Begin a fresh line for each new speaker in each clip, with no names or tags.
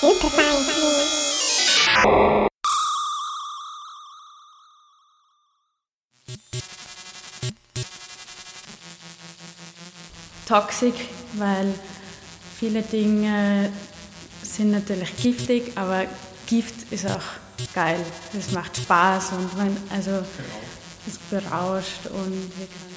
Super
Toxic, weil viele Dinge sind natürlich giftig, aber Gift ist auch geil. Es macht Spaß und man, also es berauscht und wir können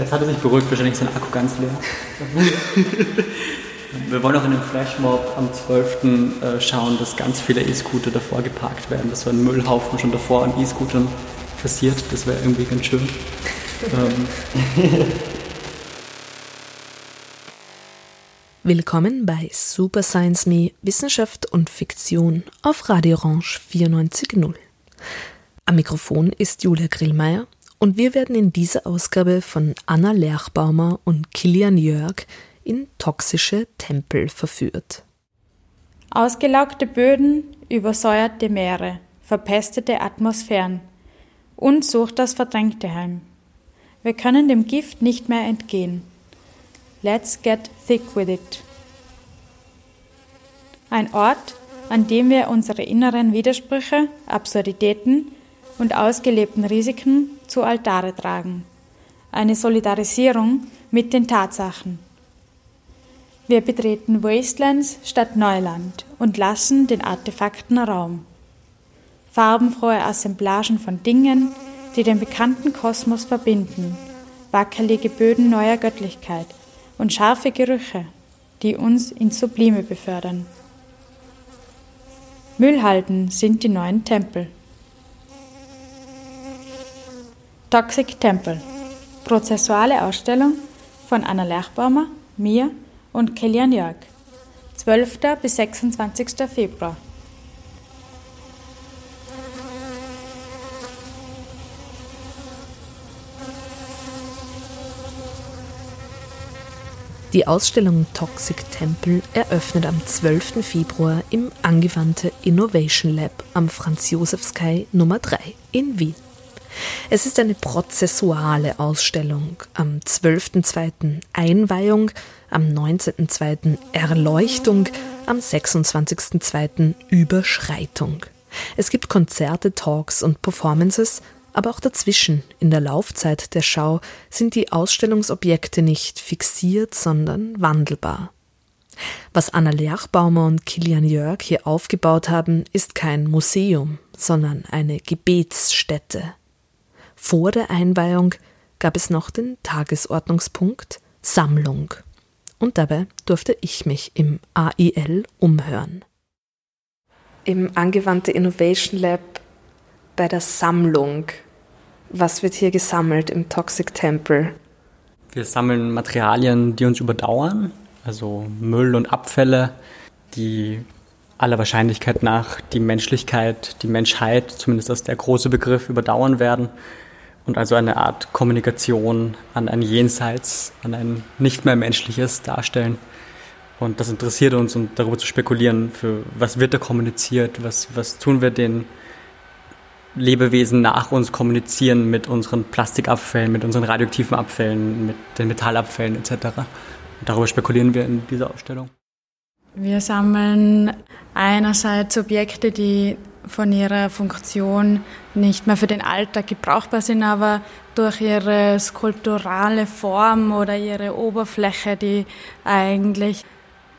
Jetzt hat er sich beruhigt, wahrscheinlich ist sein Akku ganz leer. Wir wollen auch in dem Flashmob am 12. Äh, schauen, dass ganz viele E-Scooter davor geparkt werden, dass so ein Müllhaufen schon davor an E-Scootern passiert. Das wäre irgendwie ganz schön. ähm.
Willkommen bei Super Science Me Wissenschaft und Fiktion auf Radio Orange 94.0. Am Mikrofon ist Julia Grillmeier und wir werden in dieser Ausgabe von Anna Lerchbaumer und Kilian Jörg in toxische Tempel verführt.
Ausgelaugte Böden, übersäuerte Meere, verpestete Atmosphären. Uns sucht das Verdrängte heim. Wir können dem Gift nicht mehr entgehen. Let's get thick with it. Ein Ort, an dem wir unsere inneren Widersprüche, Absurditäten und ausgelebten Risiken zu Altare tragen. Eine Solidarisierung mit den Tatsachen. Wir betreten Wastelands statt Neuland und lassen den Artefakten Raum. Farbenfrohe Assemblagen von Dingen, die den bekannten Kosmos verbinden, wackelige Böden neuer Göttlichkeit und scharfe Gerüche, die uns ins Sublime befördern. Müllhalden sind die neuen Tempel. Toxic Temple. Prozessuale Ausstellung von Anna Lerchbaumer, mir und Kilian Jörg. 12. bis 26. Februar.
Die Ausstellung Toxic Temple eröffnet am 12. Februar im Angewandte Innovation Lab am Franz-Josefs-Kai Nummer 3 in Wien. Es ist eine prozessuale Ausstellung. Am 12.2. Einweihung, am 19.2. Erleuchtung, am 26.2. Überschreitung. Es gibt Konzerte, Talks und Performances, aber auch dazwischen, in der Laufzeit der Schau, sind die Ausstellungsobjekte nicht fixiert, sondern wandelbar. Was Anna Lerchbaumer und Kilian Jörg hier aufgebaut haben, ist kein Museum, sondern eine Gebetsstätte. Vor der Einweihung gab es noch den Tagesordnungspunkt Sammlung. Und dabei durfte ich mich im AIL umhören. Im Angewandte Innovation Lab bei der Sammlung. Was wird hier gesammelt im Toxic Temple?
Wir sammeln Materialien, die uns überdauern, also Müll und Abfälle, die aller Wahrscheinlichkeit nach die Menschlichkeit, die Menschheit, zumindest als der große Begriff, überdauern werden und also eine Art Kommunikation an ein Jenseits, an ein nicht mehr menschliches darstellen. Und das interessiert uns und darüber zu spekulieren, für was wird da kommuniziert, was, was tun wir den Lebewesen nach uns kommunizieren mit unseren Plastikabfällen, mit unseren radioaktiven Abfällen, mit den Metallabfällen etc. Und darüber spekulieren wir in dieser Ausstellung.
Wir sammeln einerseits Objekte, die von ihrer Funktion nicht mehr für den Alltag gebrauchbar sind, aber durch ihre skulpturale Form oder ihre Oberfläche, die eigentlich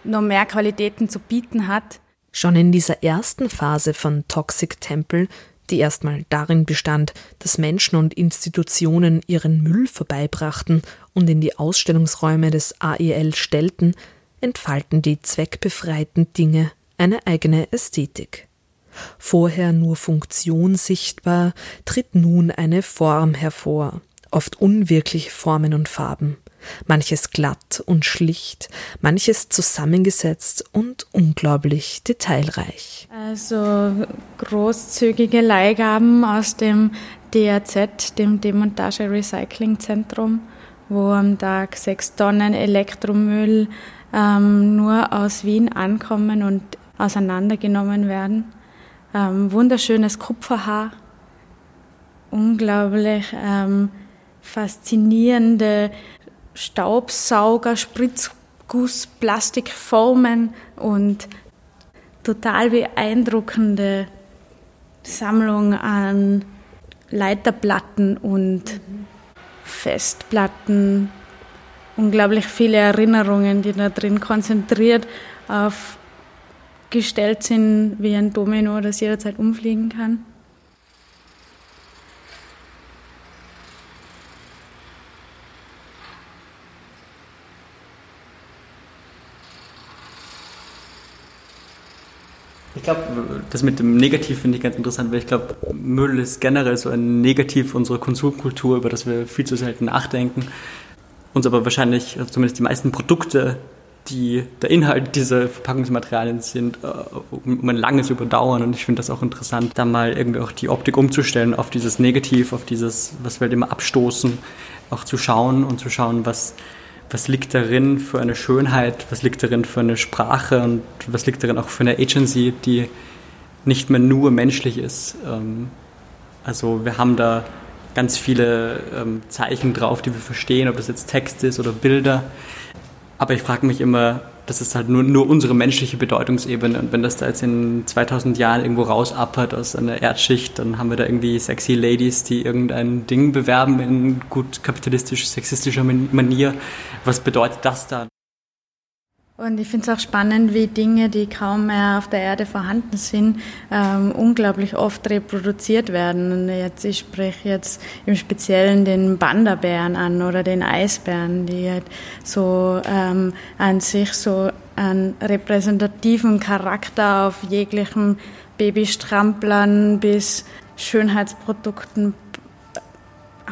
noch mehr Qualitäten zu bieten hat.
Schon in dieser ersten Phase von Toxic Temple, die erstmal darin bestand, dass Menschen und Institutionen ihren Müll vorbeibrachten und in die Ausstellungsräume des AEL stellten, entfalten die zweckbefreiten Dinge eine eigene Ästhetik. Vorher nur Funktion sichtbar, tritt nun eine Form hervor, oft unwirkliche Formen und Farben, manches glatt und schlicht, manches zusammengesetzt und unglaublich detailreich.
Also großzügige Leihgaben aus dem DRZ, dem Demontage Recycling Zentrum, wo am Tag sechs Tonnen Elektromüll ähm, nur aus Wien ankommen und auseinandergenommen werden. Ähm, wunderschönes Kupferhaar, unglaublich ähm, faszinierende Staubsauger, Spritzguss, Plastikformen und total beeindruckende Sammlung an Leiterplatten und Festplatten. Unglaublich viele Erinnerungen, die da drin konzentriert aufgestellt sind, wie ein Domino, das jederzeit umfliegen kann.
Ich glaube, das mit dem Negativ finde ich ganz interessant, weil ich glaube, Müll ist generell so ein Negativ unserer Konsumkultur, über das wir viel zu selten nachdenken. Uns aber wahrscheinlich, also zumindest die meisten Produkte, die der Inhalt dieser Verpackungsmaterialien sind, äh, um ein langes überdauern. Und ich finde das auch interessant, da mal irgendwie auch die Optik umzustellen auf dieses Negativ, auf dieses, was wir halt immer abstoßen, auch zu schauen und zu schauen, was was liegt darin für eine Schönheit, was liegt darin für eine Sprache und was liegt darin auch für eine Agency, die nicht mehr nur menschlich ist. Ähm, also wir haben da ganz viele ähm, Zeichen drauf, die wir verstehen, ob das jetzt Text ist oder Bilder. Aber ich frage mich immer, das ist halt nur, nur unsere menschliche Bedeutungsebene. Und wenn das da jetzt in 2000 Jahren irgendwo rausappert aus einer Erdschicht, dann haben wir da irgendwie sexy Ladies, die irgendein Ding bewerben in gut kapitalistisch-sexistischer Manier. Was bedeutet das dann?
Und ich finde es auch spannend, wie Dinge, die kaum mehr auf der Erde vorhanden sind, ähm, unglaublich oft reproduziert werden. Und jetzt, ich spreche jetzt im Speziellen den Bandabären an oder den Eisbären, die halt so ähm, an sich so einen repräsentativen Charakter auf jeglichen Babystramplern bis Schönheitsprodukten,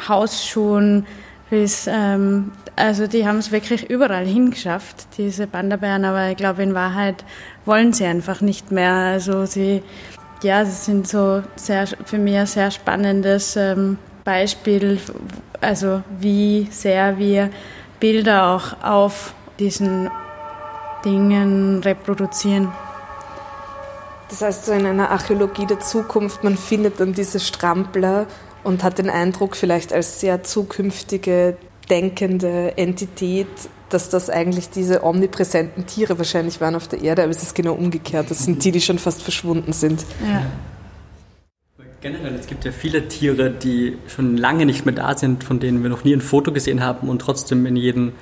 Hausschuhen, bis ähm, also die haben es wirklich überall hingeschafft, diese Bandabären, aber ich glaube in Wahrheit wollen sie einfach nicht mehr. Also sie, ja, sie sind so sehr, für mich ein sehr spannendes ähm, Beispiel, also wie sehr wir Bilder auch auf diesen Dingen reproduzieren.
Das heißt, so in einer Archäologie der Zukunft, man findet dann diese Strampler und hat den Eindruck, vielleicht als sehr zukünftige denkende Entität, dass das eigentlich diese omnipräsenten Tiere wahrscheinlich waren auf der Erde, aber es ist genau umgekehrt. Das sind die, die schon fast verschwunden sind. Ja.
Generell, es gibt ja viele Tiere, die schon lange nicht mehr da sind, von denen wir noch nie ein Foto gesehen haben und trotzdem in jedem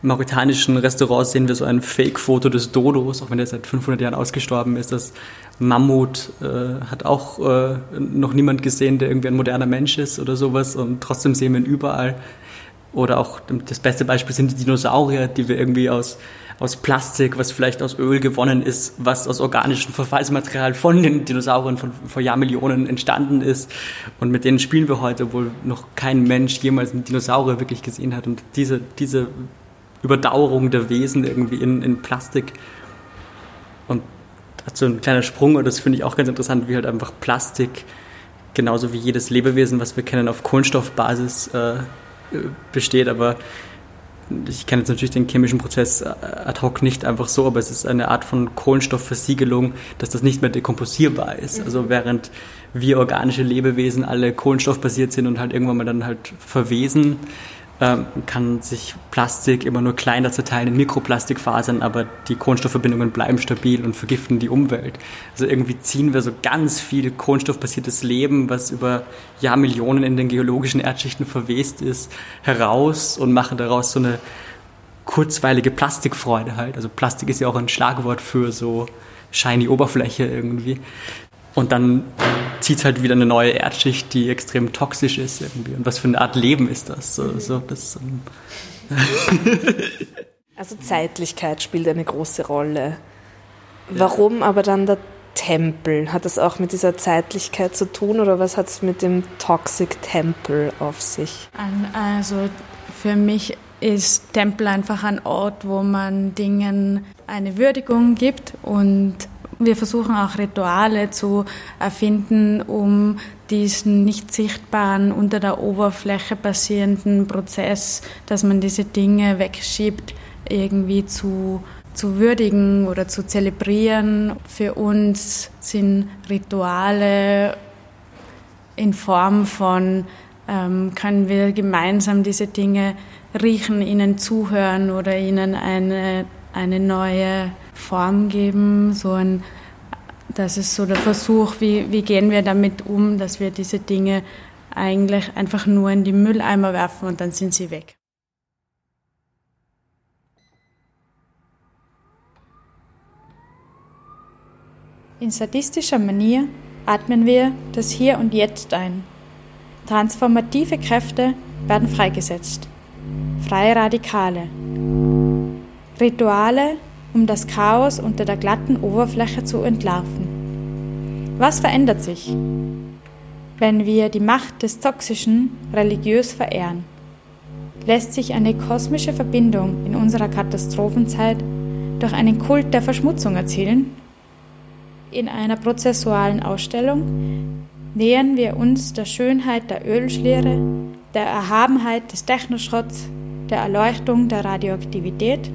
mauritanischen Restaurant sehen wir so ein Fake-Foto des Dodos, auch wenn er seit 500 Jahren ausgestorben ist. Das Mammut äh, hat auch äh, noch niemand gesehen, der irgendwie ein moderner Mensch ist oder sowas und trotzdem sehen wir ihn überall. Oder auch das beste Beispiel sind die Dinosaurier, die wir irgendwie aus, aus Plastik, was vielleicht aus Öl gewonnen ist, was aus organischem Verfallsmaterial von den Dinosauriern von vor Jahrmillionen entstanden ist. Und mit denen spielen wir heute, obwohl noch kein Mensch jemals einen Dinosaurier wirklich gesehen hat. Und diese, diese Überdauerung der Wesen irgendwie in, in Plastik. Und dazu ein kleiner Sprung, und das finde ich auch ganz interessant, wie halt einfach Plastik, genauso wie jedes Lebewesen, was wir kennen, auf Kohlenstoffbasis äh, besteht, aber ich kenne jetzt natürlich den chemischen Prozess äh, ad hoc nicht einfach so, aber es ist eine Art von Kohlenstoffversiegelung, dass das nicht mehr dekomposierbar ist. Also während wir organische Lebewesen alle kohlenstoffbasiert sind und halt irgendwann mal dann halt verwesen, ähm, kann sich Plastik immer nur kleiner zerteilen in Mikroplastikfasern, aber die Kohlenstoffverbindungen bleiben stabil und vergiften die Umwelt. Also irgendwie ziehen wir so ganz viel kohlenstoffbasiertes Leben, was über Jahrmillionen in den geologischen Erdschichten verwest ist, heraus und machen daraus so eine kurzweilige Plastikfreude halt. Also Plastik ist ja auch ein Schlagwort für so shiny Oberfläche irgendwie. Und dann zieht es halt wieder eine neue Erdschicht, die extrem toxisch ist irgendwie. Und was für eine Art Leben ist das? So, so, das
also Zeitlichkeit spielt eine große Rolle. Warum aber dann der Tempel? Hat das auch mit dieser Zeitlichkeit zu tun oder was hat es mit dem Toxic Tempel auf sich?
Also für mich ist Tempel einfach ein Ort, wo man Dingen eine Würdigung gibt und wir versuchen auch Rituale zu erfinden, um diesen nicht sichtbaren, unter der Oberfläche passierenden Prozess, dass man diese Dinge wegschiebt, irgendwie zu, zu würdigen oder zu zelebrieren. Für uns sind Rituale in Form von, ähm, können wir gemeinsam diese Dinge riechen, ihnen zuhören oder ihnen eine, eine neue Form geben. So ein, das ist so der Versuch, wie, wie gehen wir damit um, dass wir diese Dinge eigentlich einfach nur in die Mülleimer werfen und dann sind sie weg. In sadistischer Manier atmen wir das Hier und Jetzt ein. Transformative Kräfte werden freigesetzt. Freie Radikale. Rituale, um das Chaos unter der glatten Oberfläche zu entlarven. Was verändert sich, wenn wir die Macht des Toxischen religiös verehren? Lässt sich eine kosmische Verbindung in unserer Katastrophenzeit durch einen Kult der Verschmutzung erzielen? In einer prozessualen Ausstellung nähern wir uns der Schönheit der Ölschliere, der Erhabenheit des Technoschrotts, der Erleuchtung der Radioaktivität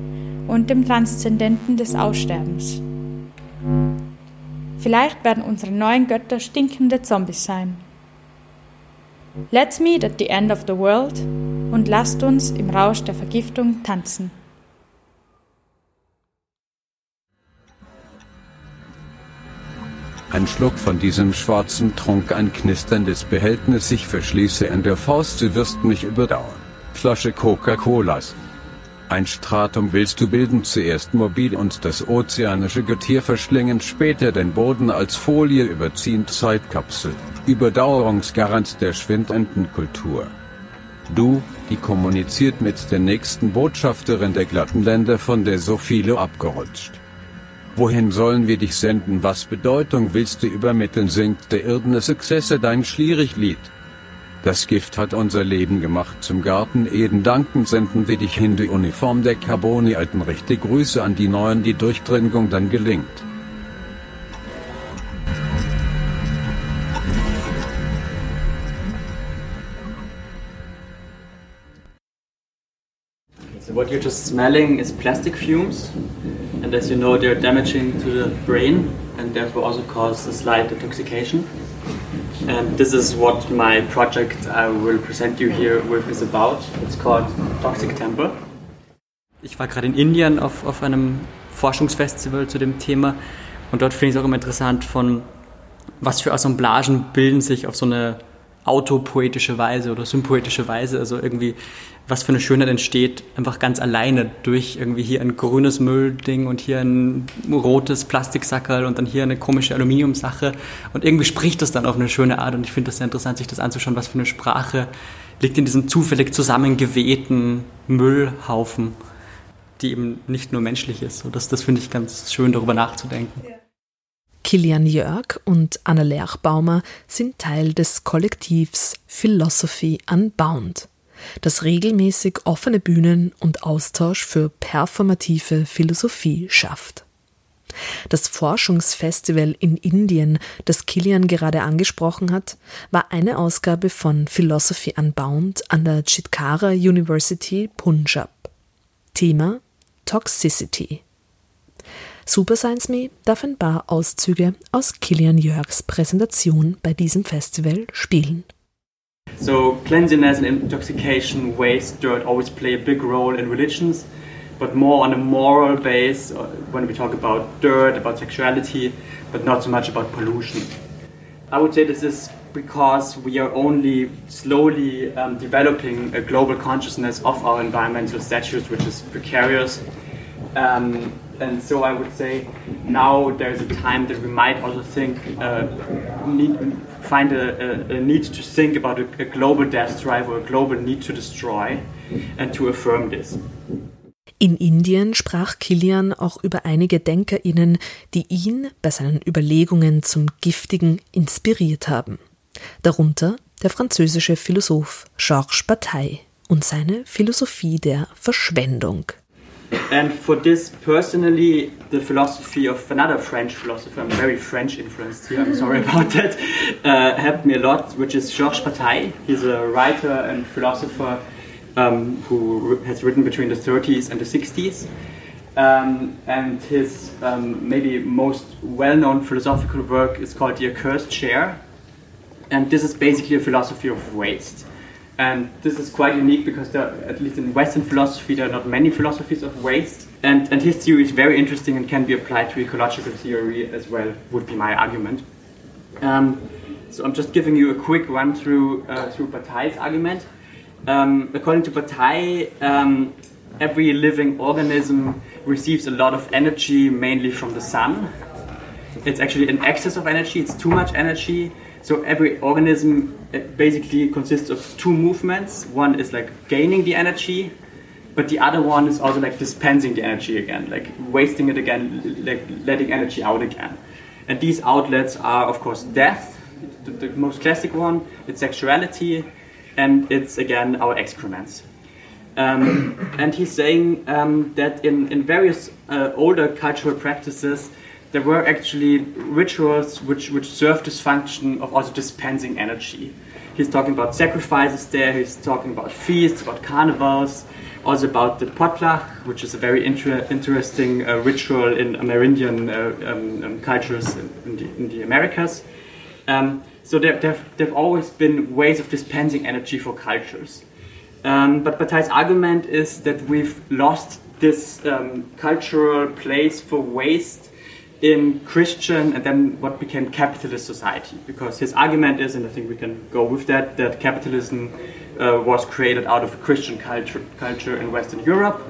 und dem Transzendenten des Aussterbens. Vielleicht werden unsere neuen Götter stinkende Zombies sein. Let's meet at the end of the world und lasst uns im Rausch der Vergiftung tanzen.
Ein Schluck von diesem schwarzen Trunk, ein knisterndes Behältnis, ich verschließe in der Faust, du wirst mich überdauern. Flasche Coca-Colas. Ein Stratum willst du bilden, zuerst mobil und das ozeanische Getier verschlingen, später den Boden als Folie überziehend Zeitkapsel, Überdauerungsgarant der schwindenden Kultur. Du, die kommuniziert mit der nächsten Botschafterin der glatten Länder von der so viele abgerutscht. Wohin sollen wir dich senden? Was Bedeutung willst du übermitteln? Singt der irdene Successe dein Schlierich-Lied? Das Gift hat unser Leben gemacht zum Garten Eden. Dankend senden wir dich hin die Uniform der Carboni alten Rechte Grüße an die Neuen, die Durchdringung dann gelingt.
So what you're just smelling is plastic fumes, and as you know, they're damaging to the brain and therefore also cause a slight intoxication. And this is what my project I will present you here with is about. It's called Toxic Temper. Ich war gerade in Indien auf, auf einem Forschungsfestival zu dem Thema und dort finde ich es auch immer interessant von was für Assemblagen bilden sich auf so eine autopoetische Weise oder sympoetische Weise. Also irgendwie, was für eine Schönheit entsteht, einfach ganz alleine durch irgendwie hier ein grünes Müllding und hier ein rotes Plastiksackerl und dann hier eine komische Aluminiumsache. Und irgendwie spricht das dann auf eine schöne Art und ich finde das sehr interessant, sich das anzuschauen, was für eine Sprache liegt in diesen zufällig zusammengewehten Müllhaufen, die eben nicht nur menschlich ist. Und das, das finde ich ganz schön, darüber nachzudenken. Ja.
Kilian Jörg und Anna Lerchbaumer sind Teil des Kollektivs Philosophy Unbound, das regelmäßig offene Bühnen und Austausch für performative Philosophie schafft. Das Forschungsfestival in Indien, das Kilian gerade angesprochen hat, war eine Ausgabe von Philosophy Unbound an der Chitkara University Punjab. Thema Toxicity. Super Science Me darf ein paar Auszüge aus Kilian Jörgs Präsentation bei diesem Festival spielen.
So cleanliness and intoxication, waste, dirt always play a big role in religions, but more on a moral base uh, when we talk about dirt, about sexuality, but not so much about pollution. I would say this is because we are only slowly um, developing a global consciousness of our environmental status, which is precarious. Um, and so I would say now there's a time that we might also think, uh, need, find a, a, a, need to think about a, a global death drive or a global need to destroy and to affirm this.
In Indien sprach Kilian auch über einige DenkerInnen, die ihn bei seinen Überlegungen zum Giftigen inspiriert haben. Darunter der französische Philosoph Georges Bataille und seine Philosophie der Verschwendung.
And for this, personally, the philosophy of another French philosopher, I'm very French influenced here, I'm sorry about that, uh, helped me a lot, which is Georges Bataille. He's a writer and philosopher um, who has written between the 30s and the 60s. Um, and his um, maybe most well-known philosophical work is called The Accursed Chair, and this is basically a philosophy of waste. And this is quite unique because there, at least in Western philosophy, there are not many philosophies of waste. And, and his theory is very interesting and can be applied to ecological theory as well, would be my argument. Um, so I'm just giving you a quick run through uh, through Bataille's argument. Um, according to Bataille, um, every living organism receives a lot of energy, mainly from the sun. It's actually an excess of energy, it's too much energy. So every organism basically consists of two movements. One is like gaining the energy, but the other one is also like dispensing the energy again, like wasting it again, like letting energy out again. And these outlets are, of course, death, the, the most classic one, it's sexuality, and it's again our excrements. Um, and he's saying um, that in, in various uh, older cultural practices, there were actually rituals which, which served this function of also dispensing energy. He's talking about sacrifices there, he's talking about feasts, about carnivals, also about the potluck, which is a very inter interesting uh, ritual in Amerindian uh, um, um, cultures in, in, the, in, the, Americas. Um, so there have always been ways of dispensing energy for cultures. Um, but Bataille's argument is that we've lost this um, cultural place for waste in Christian and then what became capitalist society. Because his argument is, and I think we can go with that, that capitalism uh, was created out of Christian culture, culture in Western Europe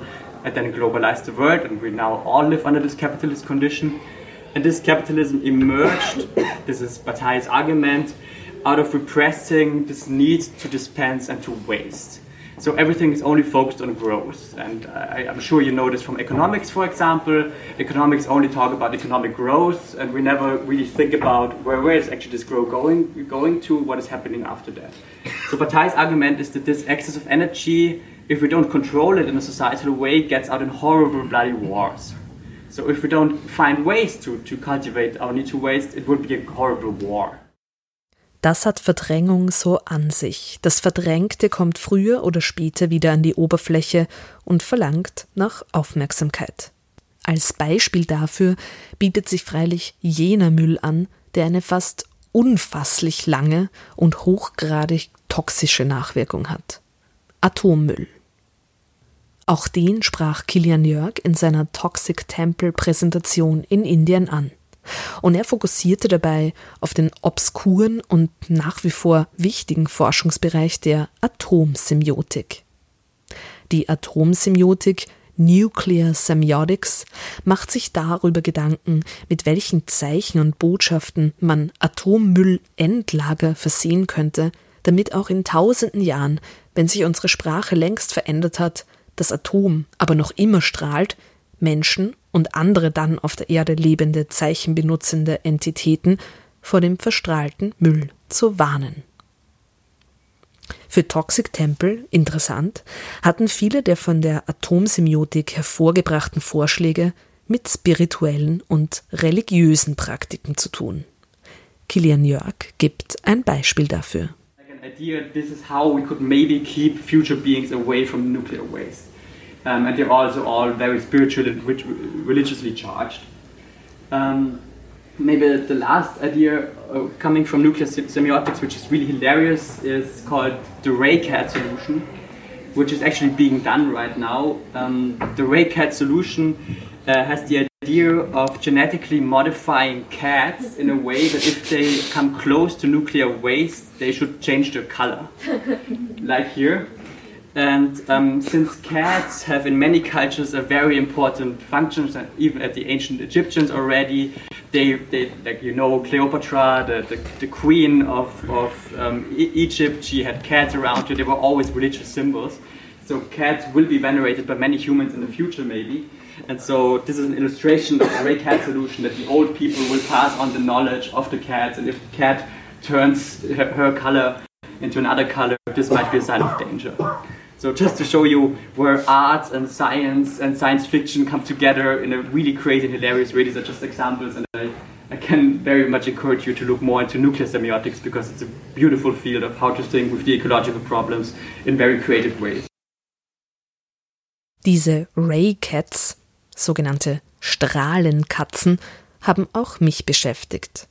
and then globalized the world, and we now all live under this capitalist condition. And this capitalism emerged, this is Bataille's argument, out of repressing this need to dispense and to waste. So everything is only focused on growth. And I, am sure you know this from economics, for example. Economics only talk about economic growth, and we never really think about where, where is actually this growth going, going to, what is happening after that. So Bataille's argument is that this excess of energy, if we don't control it in a societal way, gets out in horrible bloody wars. So if we don't find ways to, to cultivate our need to waste, it would be a horrible war.
Das hat Verdrängung so an sich. Das Verdrängte kommt früher oder später wieder an die Oberfläche und verlangt nach Aufmerksamkeit. Als Beispiel dafür bietet sich freilich jener Müll an, der eine fast unfasslich lange und hochgradig toxische Nachwirkung hat. Atommüll. Auch den sprach Kilian Jörg in seiner Toxic Temple Präsentation in Indien an. Und er fokussierte dabei auf den obskuren und nach wie vor wichtigen Forschungsbereich der Atomsemiotik. Die Atomsemiotik Nuclear Semiotics macht sich darüber Gedanken, mit welchen Zeichen und Botschaften man Atommüllendlager versehen könnte, damit auch in tausenden Jahren, wenn sich unsere Sprache längst verändert hat, das Atom aber noch immer strahlt, Menschen und andere dann auf der Erde lebende zeichenbenutzende Entitäten vor dem verstrahlten Müll zu warnen. Für Toxic Temple, interessant, hatten viele der von der Atomsemiotik hervorgebrachten Vorschläge mit spirituellen und religiösen Praktiken zu tun. Kilian Jörg gibt ein Beispiel dafür.
idea this is how we could maybe keep future beings away from nuclear waste. Um, and they're also all very spiritual and religiously charged. Um, maybe the last idea uh, coming from nuclear semiotics, which is really hilarious, is called the RayCat solution, which is actually being done right now. Um, the RayCat solution uh, has the idea of genetically modifying cats in a way that if they come close to nuclear waste, they should change their color. like here. And um, since cats have in many cultures a very important function, even at the ancient Egyptians already, they, they like you know Cleopatra, the, the, the queen of, of um, Egypt, she had cats around her. They were always religious symbols. So cats will be venerated by many humans in the future, maybe. And so this is an illustration of the Ray Cat solution that the old people will pass on the knowledge of the cats, and if the cat turns her, her color into another color, this might be a sign of danger. So just to show you where art and science and science fiction come together in a really crazy and hilarious way. These are just examples, and I, I can very much encourage you to look more into nuclear semiotics because it's a beautiful field of how to think with the ecological problems in very creative ways.
Diese Ray Cats sogenannte Strahlenkatzen, haben auch mich beschäftigt.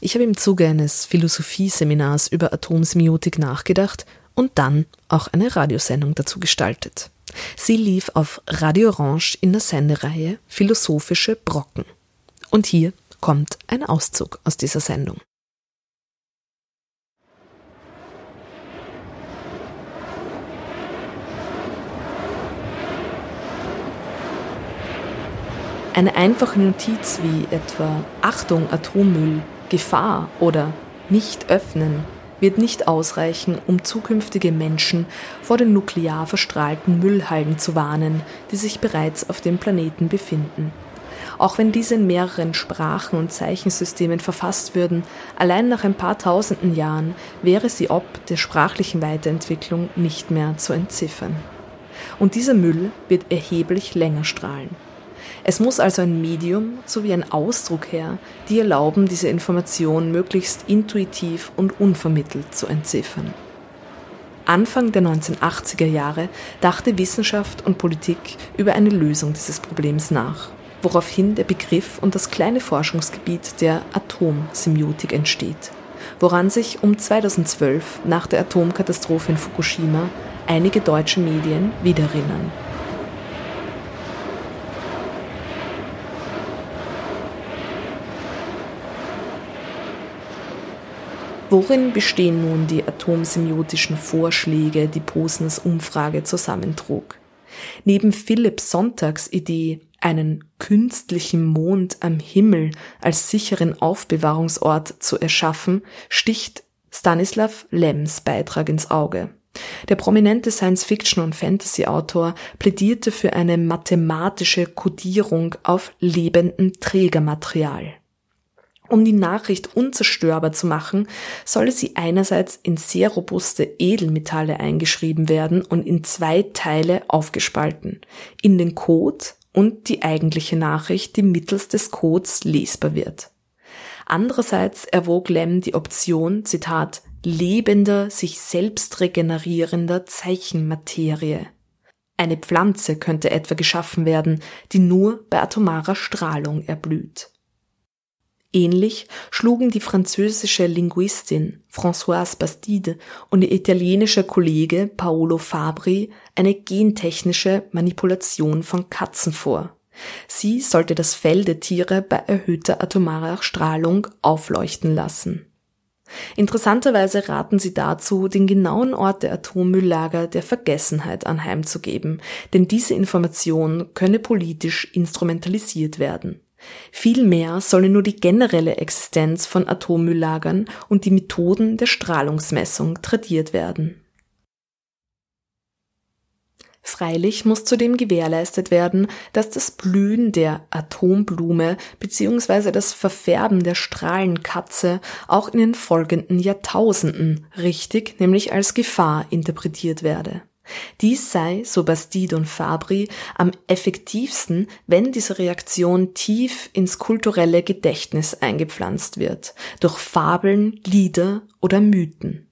Ich habe im Zuge eines Philosophieseminars über Atomsemiotik nachgedacht und dann auch eine Radiosendung dazu gestaltet. Sie lief auf Radio Orange in der Sendereihe Philosophische Brocken. Und hier kommt ein Auszug aus dieser Sendung. Eine einfache Notiz wie etwa Achtung Atommüll, Gefahr oder nicht öffnen wird nicht ausreichen, um zukünftige Menschen vor den nuklear verstrahlten Müllhalden zu warnen, die sich bereits auf dem Planeten befinden. Auch wenn diese in mehreren Sprachen und Zeichensystemen verfasst würden, allein nach ein paar tausenden Jahren wäre sie ob der sprachlichen Weiterentwicklung nicht mehr zu entziffern. Und dieser Müll wird erheblich länger strahlen. Es muss also ein Medium sowie ein Ausdruck her, die erlauben, diese Information möglichst intuitiv und unvermittelt zu entziffern. Anfang der 1980er Jahre dachte Wissenschaft und Politik über eine Lösung dieses Problems nach, woraufhin der Begriff und das kleine Forschungsgebiet der Atomsemiotik entsteht, woran sich um 2012 nach der Atomkatastrophe in Fukushima einige deutsche Medien wiedererinnern. Worin bestehen nun die atomsemiotischen Vorschläge, die Posners Umfrage zusammentrug? Neben Philipp Sonntags Idee, einen künstlichen Mond am Himmel als sicheren Aufbewahrungsort zu erschaffen, sticht Stanislav Lems Beitrag ins Auge. Der prominente Science-Fiction- und Fantasy-Autor plädierte für eine mathematische Kodierung auf lebendem Trägermaterial. Um die Nachricht unzerstörbar zu machen, solle sie einerseits in sehr robuste Edelmetalle eingeschrieben werden und in zwei Teile aufgespalten, in den Code und die eigentliche Nachricht, die mittels des Codes lesbar wird. Andererseits erwog Lem die Option, Zitat, lebender, sich selbst regenerierender Zeichenmaterie. Eine Pflanze könnte etwa geschaffen werden, die nur bei atomarer Strahlung erblüht. Ähnlich schlugen die französische Linguistin Françoise Bastide und ihr italienischer Kollege Paolo Fabri eine gentechnische Manipulation von Katzen vor. Sie sollte das Fell der Tiere bei erhöhter atomarer Strahlung aufleuchten lassen. Interessanterweise raten sie dazu, den genauen Ort der Atommülllager der Vergessenheit anheimzugeben, denn diese Information könne politisch instrumentalisiert werden. Vielmehr solle nur die generelle Existenz von Atommülllagern und die Methoden der Strahlungsmessung tradiert werden. Freilich muss zudem gewährleistet werden, dass das Blühen der Atomblume bzw. das Verfärben der Strahlenkatze auch in den folgenden Jahrtausenden richtig, nämlich als Gefahr interpretiert werde. Dies sei, so Bastide und Fabri, am effektivsten, wenn diese Reaktion tief ins kulturelle Gedächtnis eingepflanzt wird, durch Fabeln, Lieder oder Mythen.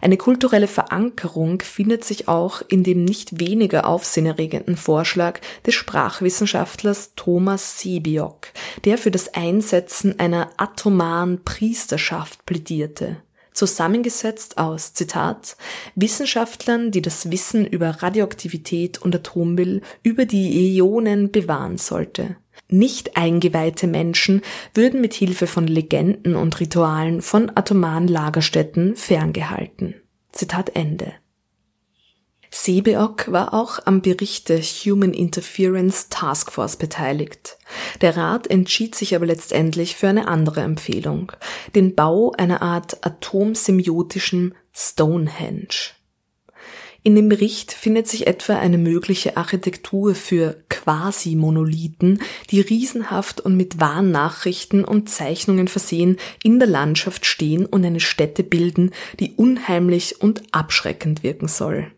Eine kulturelle Verankerung findet sich auch in dem nicht weniger aufsehenerregenden Vorschlag des Sprachwissenschaftlers Thomas Sebiok, der für das Einsetzen einer atomaren Priesterschaft plädierte zusammengesetzt aus, Zitat, Wissenschaftlern, die das Wissen über Radioaktivität und Atommüll über die Äonen bewahren sollte. Nicht eingeweihte Menschen würden mit Hilfe von Legenden und Ritualen von atomaren Lagerstätten ferngehalten. Zitat Ende. Sebeok war auch am Bericht der Human Interference Task Force beteiligt. Der Rat entschied sich aber letztendlich für eine andere Empfehlung, den Bau einer Art atomsemiotischen Stonehenge. In dem Bericht findet sich etwa eine mögliche Architektur für Quasi-Monolithen, die riesenhaft und mit Warnnachrichten und Zeichnungen versehen in der Landschaft stehen und eine Stätte bilden, die unheimlich und abschreckend wirken soll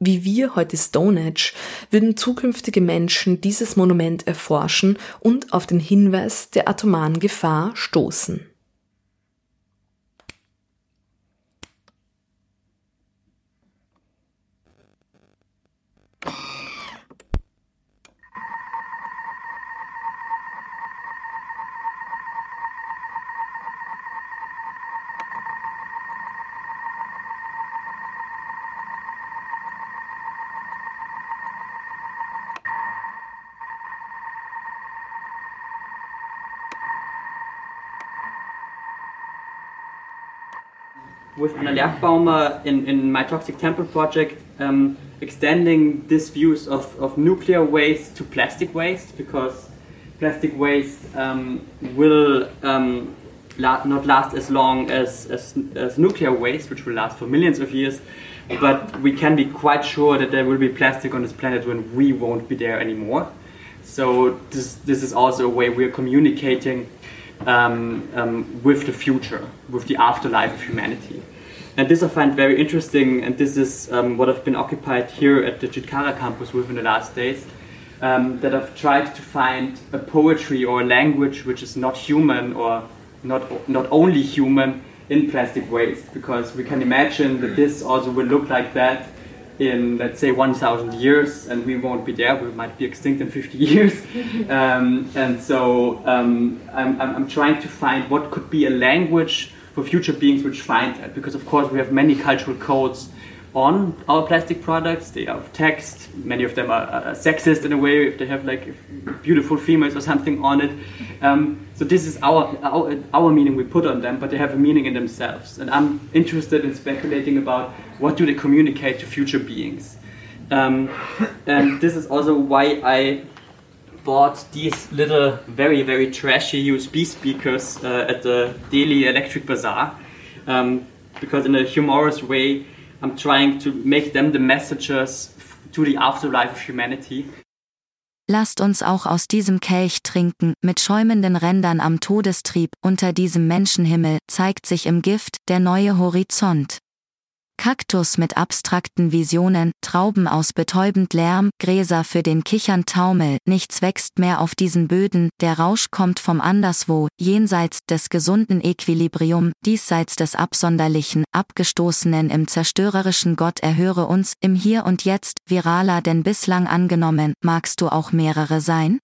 wie wir heute Stonehenge, würden zukünftige Menschen dieses Monument erforschen und auf den Hinweis der atomaren Gefahr stoßen.
With Anna Lerchbaumer in, in my Toxic Temple project um, extending this views of, of nuclear waste to plastic waste because plastic waste um, will um, la not last as long as, as, as, nuclear waste, which will last for millions of years. But we can be quite sure that there will be plastic on this planet when we won't be there anymore. So this, this is also a way we're communicating um, um, with the future, with the afterlife of humanity. And this I find very interesting, and this is um, what I've been occupied here at the Chitkara campus with in the last days. Um, that I've tried to find a poetry or a language which is not human or not, not only human in plastic waste, because we can imagine that this also will look like that in, let's say, 1,000 years, and we won't be there. We might be extinct in 50 years. Um, and so um, I'm, I'm, trying to find what could be a language for future beings which find that, because of course we have many cultural codes on our plastic products. They are of text. Many of them are, are, sexist in a way if they have like beautiful females or something on it. Um, so this is our, our our meaning we put on them, but they have a meaning in themselves. And I'm interested in speculating about what do they communicate to future beings. Um, and this is also why I bought these little very very trashy USB speakers uh, at the Delhi Electric Bazaar um, because in a humorous way I'm trying to make them the messengers to the afterlife of humanity.
Lasst uns auch aus diesem Kelch trinken, mit schäumenden Rändern am Todestrieb, unter diesem Menschenhimmel zeigt sich im Gift der neue Horizont. Kaktus mit abstrakten Visionen, Trauben aus betäubend Lärm, Gräser für den Kichern Taumel, nichts wächst mehr auf diesen Böden, der Rausch kommt vom Anderswo, jenseits des gesunden Equilibrium, diesseits des Absonderlichen, Abgestoßenen im zerstörerischen Gott erhöre uns, im Hier und Jetzt, viraler denn bislang angenommen, magst du auch mehrere sein?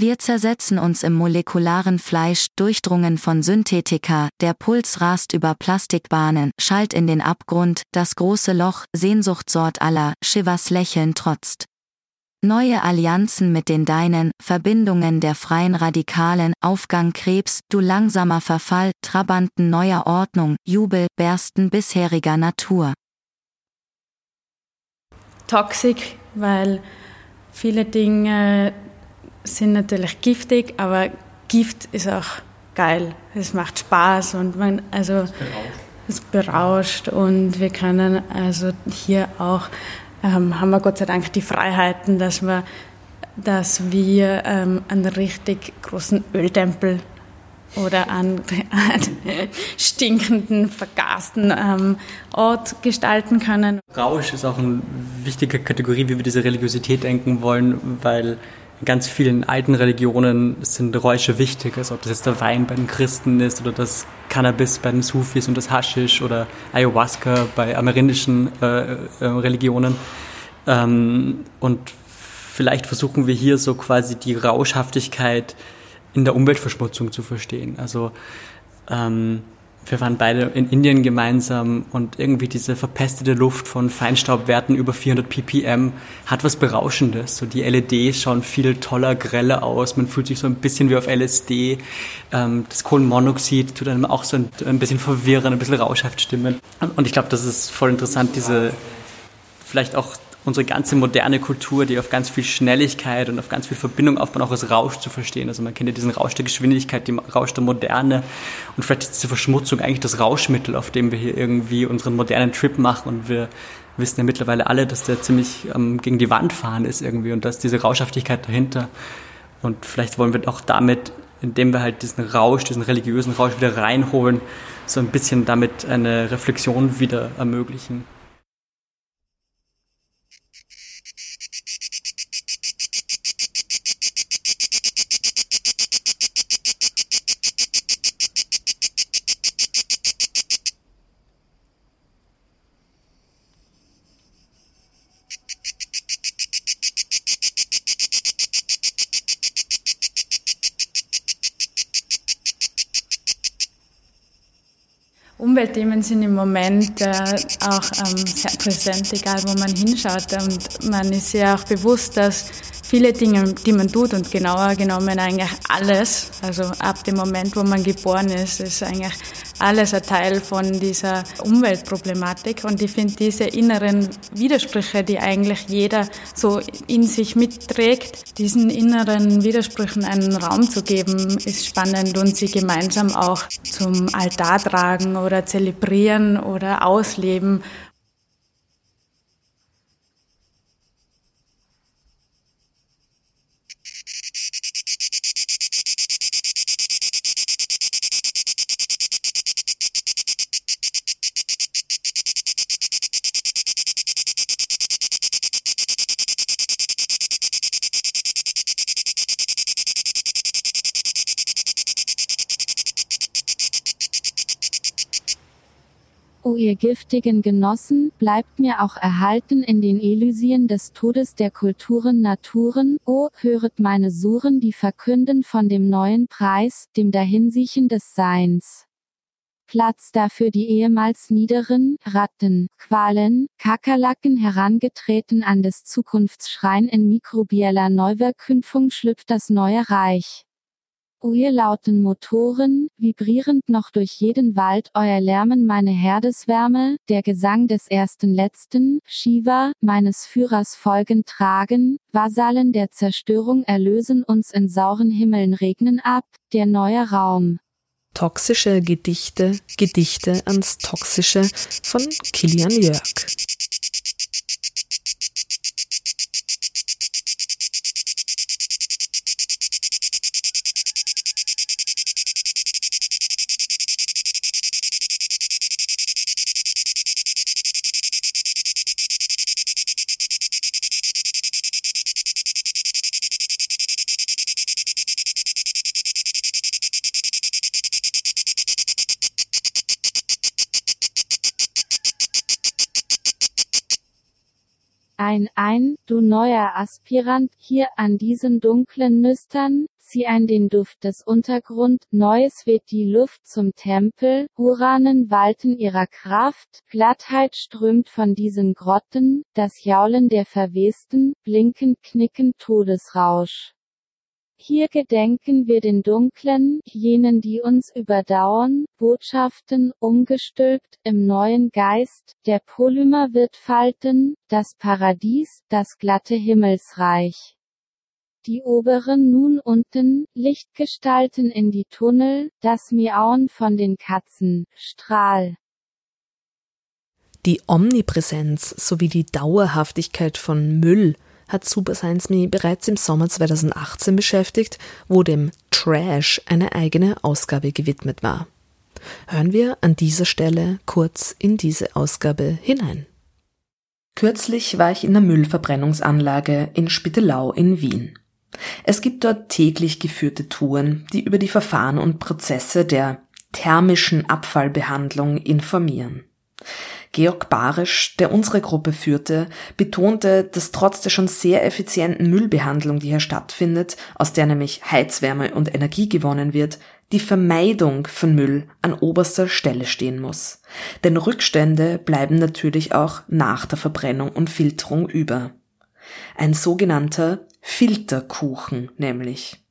Wir zersetzen uns im molekularen Fleisch, durchdrungen von Synthetika, der Puls rast über Plastikbahnen, schallt in den Abgrund, das große Loch, Sehnsuchtsort aller, Shivas Lächeln trotzt. Neue Allianzen mit den Deinen, Verbindungen der freien Radikalen, Aufgang Krebs, du langsamer Verfall, Trabanten neuer Ordnung, Jubel, Bersten bisheriger Natur.
Toxic, weil viele Dinge sind natürlich giftig, aber Gift ist auch geil. Es macht Spaß und man, also es berauscht und wir können also hier auch, ähm, haben wir Gott sei Dank die Freiheiten, dass wir, dass wir ähm, einen richtig großen Öltempel oder einen, stinkenden, vergasten ähm, Ort gestalten können.
Rausch ist auch eine wichtige Kategorie, wie wir diese Religiosität denken wollen, weil in ganz vielen alten Religionen sind Räusche wichtig, also ob das jetzt der Wein bei den Christen ist oder das Cannabis bei den Sufis und das Haschisch oder Ayahuasca bei amerindischen äh, äh, Religionen. Ähm, und vielleicht versuchen wir hier so quasi die Rauschhaftigkeit in der Umweltverschmutzung zu verstehen. Also ähm, wir waren beide in Indien gemeinsam und irgendwie diese verpestete Luft von Feinstaubwerten über 400 ppm hat was Berauschendes. So die LEDs schauen viel toller, greller aus. Man fühlt sich so ein bisschen wie auf LSD. Ähm, das Kohlenmonoxid tut einem auch so ein, bisschen verwirren, ein bisschen rauschhaft stimmen. Und ich glaube, das ist voll interessant, diese vielleicht auch unsere ganze moderne Kultur, die auf ganz viel Schnelligkeit und auf ganz viel Verbindung aufbaut, auch als Rausch zu verstehen. Also man kennt ja diesen Rausch der Geschwindigkeit, den Rausch der Moderne und vielleicht ist diese Verschmutzung eigentlich das Rauschmittel, auf dem wir hier irgendwie unseren modernen Trip machen und wir wissen ja mittlerweile alle, dass der ziemlich ähm, gegen die Wand fahren ist irgendwie und dass diese Rauschhaftigkeit dahinter und vielleicht wollen wir auch damit, indem wir halt diesen Rausch, diesen religiösen Rausch wieder reinholen, so ein bisschen damit eine Reflexion wieder ermöglichen.
Umweltthemen sind im Moment äh, auch ähm, sehr präsent, egal wo man hinschaut. Und man ist ja auch bewusst, dass viele Dinge, die man tut und genauer genommen eigentlich alles, also ab dem Moment, wo man geboren ist, ist eigentlich alles ein Teil von dieser Umweltproblematik. Und ich finde diese inneren Widersprüche, die eigentlich jeder so in sich mitträgt, diesen inneren Widersprüchen einen Raum zu geben, ist spannend und sie gemeinsam auch zum Altar tragen oder zelebrieren oder ausleben
ihr giftigen Genossen, bleibt mir auch erhalten in den Elysien des Todes der Kulturen Naturen, o, höret meine Suren die verkünden von dem neuen Preis, dem Dahinsiechen des Seins. Platz dafür die ehemals niederen, Ratten, Qualen, Kakerlaken herangetreten an des Zukunftsschrein in mikrobieller Neuverkünftung schlüpft das neue Reich. Ihr lauten Motoren, vibrierend noch durch jeden Wald euer Lärmen meine Herdeswärme, der Gesang des ersten Letzten, Shiva, meines Führers Folgen tragen, Vasallen der Zerstörung erlösen uns in sauren Himmeln regnen ab, der neue Raum.
Toxische Gedichte, Gedichte ans Toxische von Kilian Jörg.
Ein ein, du neuer Aspirant, hier an diesen dunklen Nüstern, zieh ein den Duft des Untergrund, Neues wird die Luft zum Tempel, Uranen walten ihrer Kraft, Glattheit strömt von diesen Grotten, das Jaulen der Verwesten, blinkend knickend Todesrausch. Hier gedenken wir den Dunklen, jenen die uns überdauern, Botschaften, umgestülpt, im neuen Geist, der Polymer wird falten, das Paradies, das glatte Himmelsreich. Die oberen nun unten, Lichtgestalten in die Tunnel, das Miauen von den Katzen, Strahl.
Die Omnipräsenz sowie die Dauerhaftigkeit von Müll hat Super Science Me bereits im Sommer 2018 beschäftigt, wo dem Trash eine eigene Ausgabe gewidmet war. Hören wir an dieser Stelle kurz in diese Ausgabe hinein.
Kürzlich war ich in der Müllverbrennungsanlage in Spittelau in Wien. Es gibt dort täglich geführte Touren, die über die Verfahren und Prozesse der thermischen Abfallbehandlung informieren. Georg Barisch, der unsere Gruppe führte, betonte, dass trotz der schon sehr effizienten Müllbehandlung, die hier stattfindet, aus der nämlich Heizwärme und Energie gewonnen wird, die Vermeidung von Müll an oberster Stelle stehen muss. Denn Rückstände bleiben natürlich auch nach der Verbrennung und Filterung über. Ein sogenannter Filterkuchen nämlich.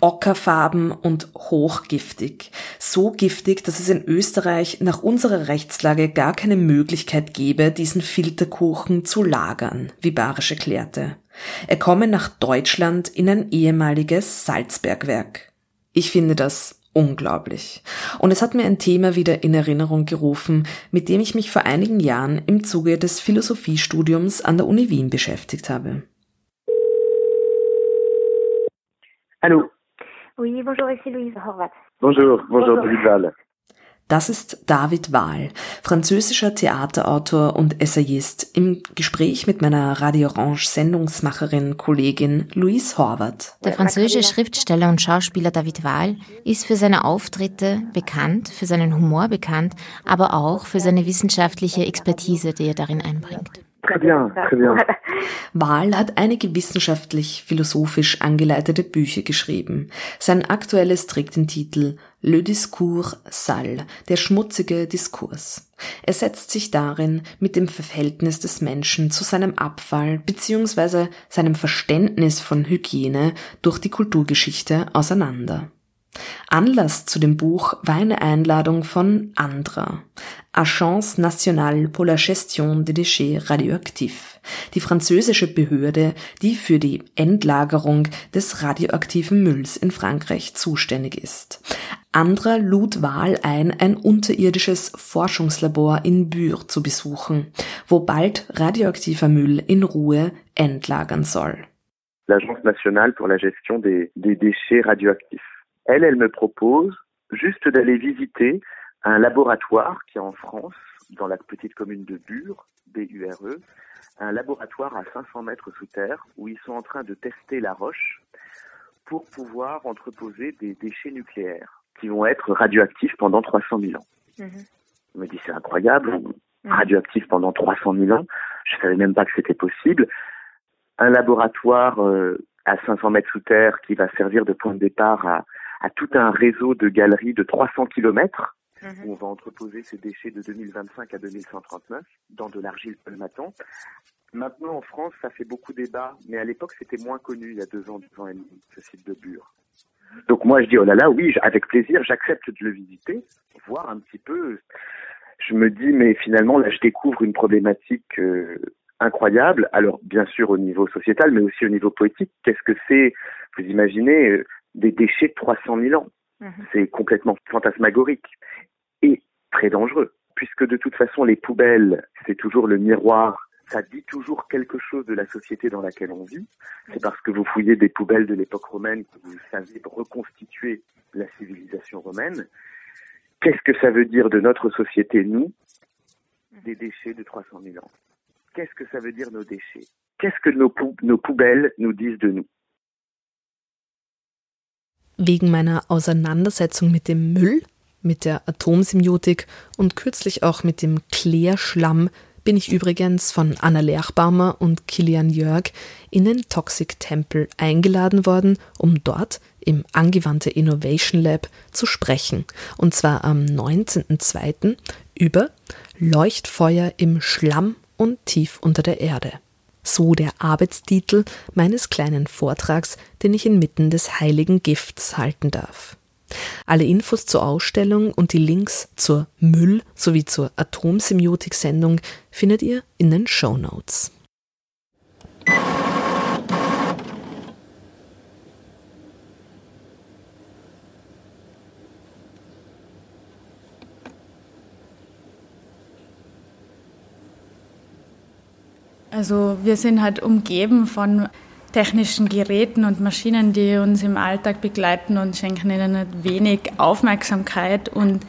Ockerfarben und hochgiftig. So giftig, dass es in Österreich nach unserer Rechtslage gar keine Möglichkeit gäbe, diesen Filterkuchen zu lagern, wie Barisch erklärte. Er komme nach Deutschland in ein ehemaliges Salzbergwerk. Ich finde das unglaublich. Und es hat mir ein Thema wieder in Erinnerung gerufen, mit dem ich mich vor einigen Jahren im Zuge des Philosophiestudiums an der Uni Wien beschäftigt habe.
Allô
Oui, bonjour, ici Louise Horvath.
Bonjour, bonjour, David Wahl.
Das ist David Wahl, französischer Theaterautor und Essayist, im Gespräch mit meiner Radio Orange Sendungsmacherin Kollegin Louise Horvath.
Der französische Schriftsteller und Schauspieler David Wahl ist für seine Auftritte bekannt, für seinen Humor bekannt, aber auch für seine wissenschaftliche Expertise, die er darin einbringt.
Très bien, très bien.
Wahl hat einige wissenschaftlich-philosophisch angeleitete Bücher geschrieben. Sein aktuelles trägt den Titel Le Discours sale, der schmutzige Diskurs.
Er setzt sich darin mit dem Verhältnis des Menschen zu seinem Abfall bzw. seinem Verständnis von Hygiene durch die Kulturgeschichte auseinander. Anlass zu dem Buch war eine Einladung von ANDRA, Agence nationale pour la gestion des déchets radioactifs, die französische Behörde, die für die Endlagerung des radioaktiven Mülls in Frankreich zuständig ist. ANDRA lud Wahl ein, ein unterirdisches Forschungslabor in Bure zu besuchen, wo bald radioaktiver Müll in Ruhe entlagern soll.
L'Agence nationale pour la gestion des, des déchets radioactifs. Elle, elle me propose juste d'aller visiter un laboratoire qui est en France, dans la petite commune de Bure, B-U-R-E, un laboratoire à 500 mètres sous terre où ils sont en train de tester la roche pour pouvoir entreposer des déchets nucléaires qui vont être radioactifs pendant 300 000 ans.
Mhm.
Je me dis c'est incroyable, radioactif pendant 300 000 ans. Je savais même pas que c'était possible. Un laboratoire euh, à 500 mètres sous terre qui va servir de point de départ à, à tout un réseau de galeries de 300 kilomètres où on va entreposer ces déchets de 2025 à 2139 dans de l'argile palmatant. Maintenant, en France, ça fait beaucoup débat, mais à l'époque, c'était moins connu, il y a deux ans, deux ans et demi, ce site de Bure. Donc moi, je dis, oh là là, oui, avec plaisir, j'accepte de le visiter, voir un petit peu. Je me dis, mais finalement, là, je découvre une problématique euh, incroyable. Alors, bien sûr, au niveau sociétal, mais aussi au niveau poétique. Qu'est-ce que c'est, vous imaginez, euh, des déchets de 300 000 ans C'est complètement fantasmagorique et très dangereux, puisque de toute façon, les poubelles, c'est toujours le miroir. Ça dit toujours quelque chose de la société dans laquelle on vit. C'est parce que vous fouillez des poubelles de l'époque romaine que vous savez reconstituer la civilisation romaine. Qu'est-ce que ça veut dire de notre société, nous, des déchets de 300 000 ans? Qu'est-ce que ça veut dire nos déchets? Qu'est-ce que nos, pou- nos poubelles nous disent de nous?
Wegen meiner Auseinandersetzung mit dem Müll, mit der Atomsemiotik und kürzlich auch mit dem Klärschlamm bin ich übrigens von Anna Lerchbaumer und Kilian Jörg in den Toxic Temple eingeladen worden, um dort im Angewandte Innovation Lab zu sprechen. Und zwar am 19.02. über Leuchtfeuer im Schlamm und tief unter der Erde. So der Arbeitstitel meines kleinen Vortrags, den ich inmitten des heiligen Gifts halten darf. Alle Infos zur Ausstellung und die Links zur Müll- sowie zur Atomsemiotik-Sendung findet ihr in den Show Notes.
Also wir sind halt umgeben von technischen Geräten und Maschinen, die uns im Alltag begleiten und schenken ihnen nicht wenig Aufmerksamkeit. Und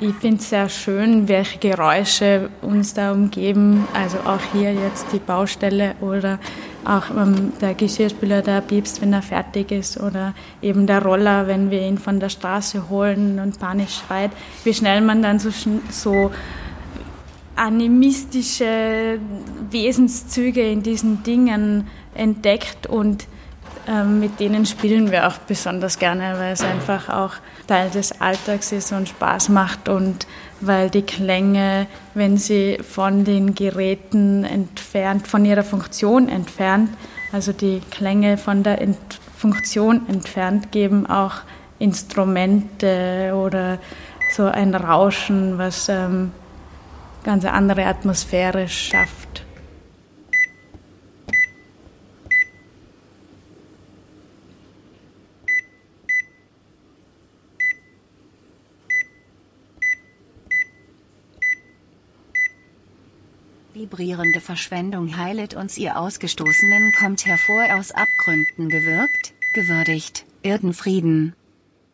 ich finde es sehr schön, welche Geräusche uns da umgeben. Also auch hier jetzt die Baustelle oder auch ähm, der Geschirrspüler, der piepst, wenn er fertig ist oder eben der Roller, wenn wir ihn von der Straße holen und panisch schreit. Wie schnell man dann so, so animistische Wesenszüge in diesen Dingen entdeckt und ähm, mit denen spielen wir auch besonders gerne, weil es einfach auch Teil des Alltags ist und Spaß macht und weil die Klänge, wenn sie von den Geräten entfernt, von ihrer Funktion entfernt, also die Klänge von der Ent Funktion entfernt, geben auch Instrumente oder so ein Rauschen, was ähm, ganz andere Atmosphäre schafft.
Vibrierende Verschwendung heilet uns ihr Ausgestoßenen kommt hervor aus Abgründen gewirkt, gewürdigt, Erdenfrieden.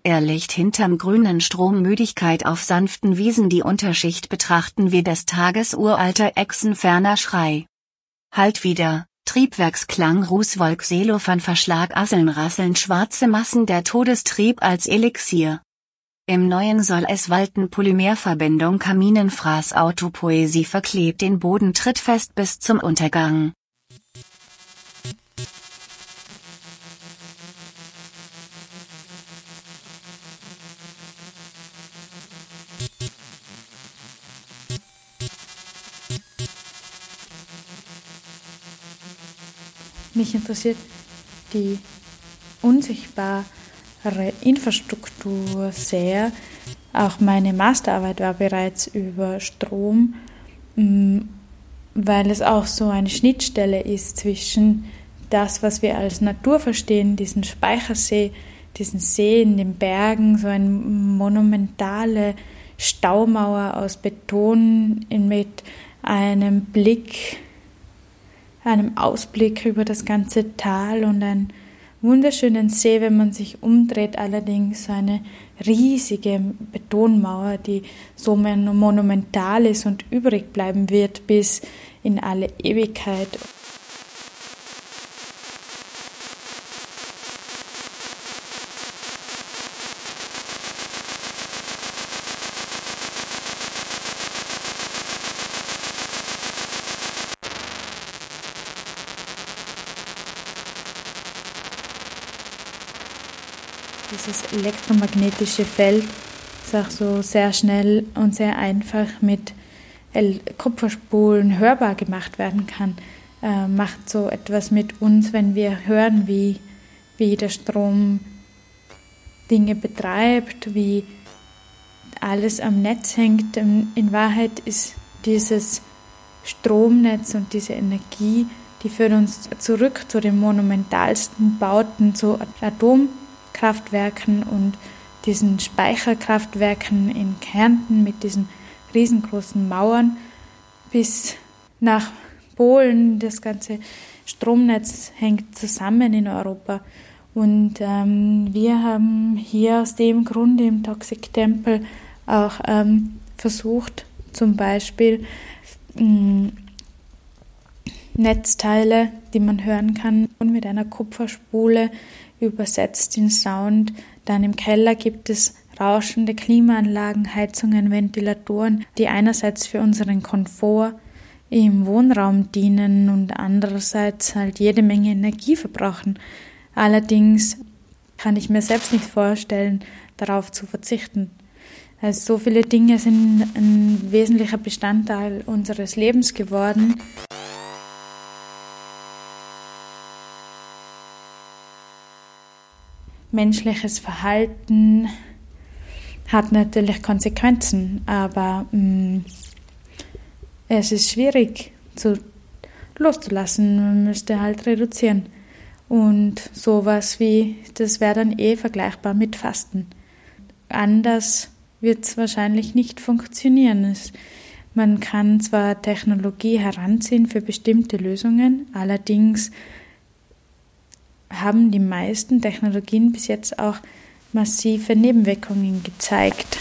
Erlicht hinterm grünen Strom Müdigkeit auf sanften Wiesen die Unterschicht betrachten wir des Tages uralter Echsen ferner Schrei. Halt wieder, Triebwerksklang Rußwolk Selofan Verschlag Asseln rasseln schwarze Massen der Todestrieb als Elixier. Im Neuen soll es walten Polymerverbindung Kaminenfraß Autopoesie verklebt den Boden trittfest bis zum Untergang.
Mich interessiert die unsichtbare Infrastruktur sehr. Auch meine Masterarbeit war bereits über Strom, mm, weil es auch so eine Schnittstelle ist zwischen das, was wir als Natur verstehen, diesen Speichersee, diesen See in den Bergen, so eine monumentale Staumauer aus Beton mit einem Blick, einem Ausblick über das ganze Tal und einen wunderschönen See, wenn man sich umdreht, allerdings eine riesige Betonmauer, die so monumental ist und übrig bleiben wird bis in alle Ewigkeit. dieses elektromagnetische Feld, das auch so sehr schnell und sehr einfach mit Kupferspulen hörbar gemacht werden kann, äh, macht so etwas mit uns, wenn wir hören, wie, wie der Strom Dinge betreibt, wie alles am Netz hängt. In Wahrheit ist dieses Stromnetz und diese Energie, die führt uns zurück zu den monumentalsten Bauten, zu Atom Kraftwerken und diesen Speicherkraftwerken in Kärnten mit diesen riesengroßen Mauern bis nach Polen. Das ganze Stromnetz hängt zusammen in Europa. Und ähm, wir haben hier aus dem Grund im Toxic Temple auch ähm, versucht, zum Beispiel ähm, Netzteile, die man hören kann, und mit einer Kupferspule übersetzt den Sound. Dann im Keller gibt es rauschende Klimaanlagen, Heizungen, Ventilatoren, die einerseits für unseren Komfort im Wohnraum dienen und andererseits halt jede Menge Energie verbrauchen. Allerdings kann ich mir selbst nicht vorstellen, darauf zu verzichten. Also so viele Dinge sind ein wesentlicher Bestandteil unseres Lebens geworden. Menschliches Verhalten hat natürlich Konsequenzen, aber mh, mm, es ist schwierig zu, loszulassen. Man müsste halt reduzieren. Und sowas wie, das wäre dann eh vergleichbar mit Fasten. Anders wird es wahrscheinlich nicht funktionieren. Es, man kann zwar Technologie heranziehen für bestimmte Lösungen, allerdings haben die meisten Technologien bis jetzt auch massive Nebenwirkungen gezeigt.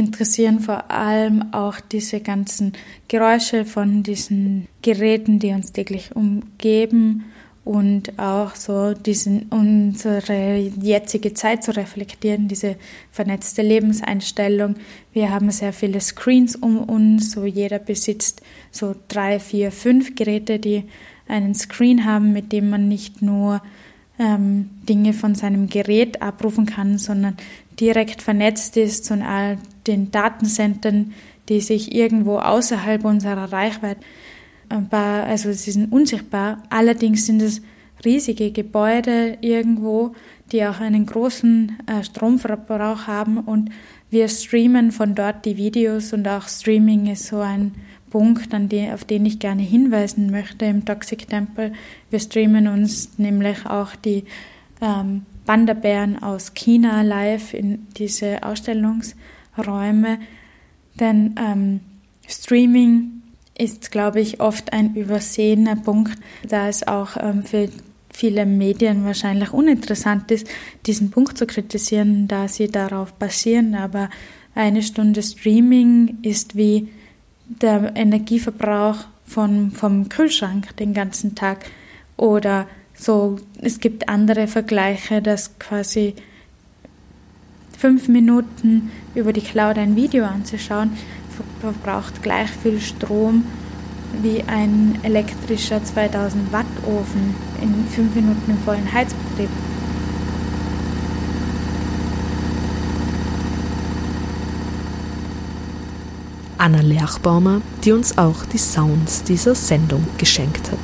Interessieren vor allem auch diese ganzen Geräusche von diesen Geräten, die uns täglich umgeben und auch so diesen, unsere jetzige Zeit zu reflektieren, diese vernetzte Lebenseinstellung. Wir haben sehr viele Screens um uns, so jeder besitzt so drei, vier, fünf Geräte, die einen Screen haben, mit dem man nicht nur ähm, Dinge von seinem Gerät abrufen kann, sondern direkt vernetzt ist zu all den Datencentern, die sich irgendwo außerhalb unserer Reichweite, also sie sind unsichtbar, allerdings sind es riesige Gebäude irgendwo, die auch einen großen äh, Stromverbrauch haben und wir streamen von dort die Videos und auch Streaming ist so ein Punkt, an die, auf den ich gerne hinweisen möchte im Toxic Temple. Wir streamen uns nämlich auch die ähm, Wanderbären aus China live in diese Ausstellungsräume. Denn ähm, Streaming ist, glaube ich, oft ein übersehener Punkt, da es auch ähm, für viele Medien wahrscheinlich uninteressant ist, diesen Punkt zu kritisieren, da sie darauf basieren. Aber eine Stunde Streaming ist wie der Energieverbrauch von, vom Kühlschrank den ganzen Tag oder So, es gibt andere Vergleiche, dass quasi fünf Minuten über die Cloud ein Video anzuschauen, verbraucht gleich viel Strom wie ein elektrischer 2000 Watt Ofen in fünf Minuten im vollen Heizbetrieb.
Anna Lerchbaumer, die uns auch die Sounds dieser Sendung geschenkt hat.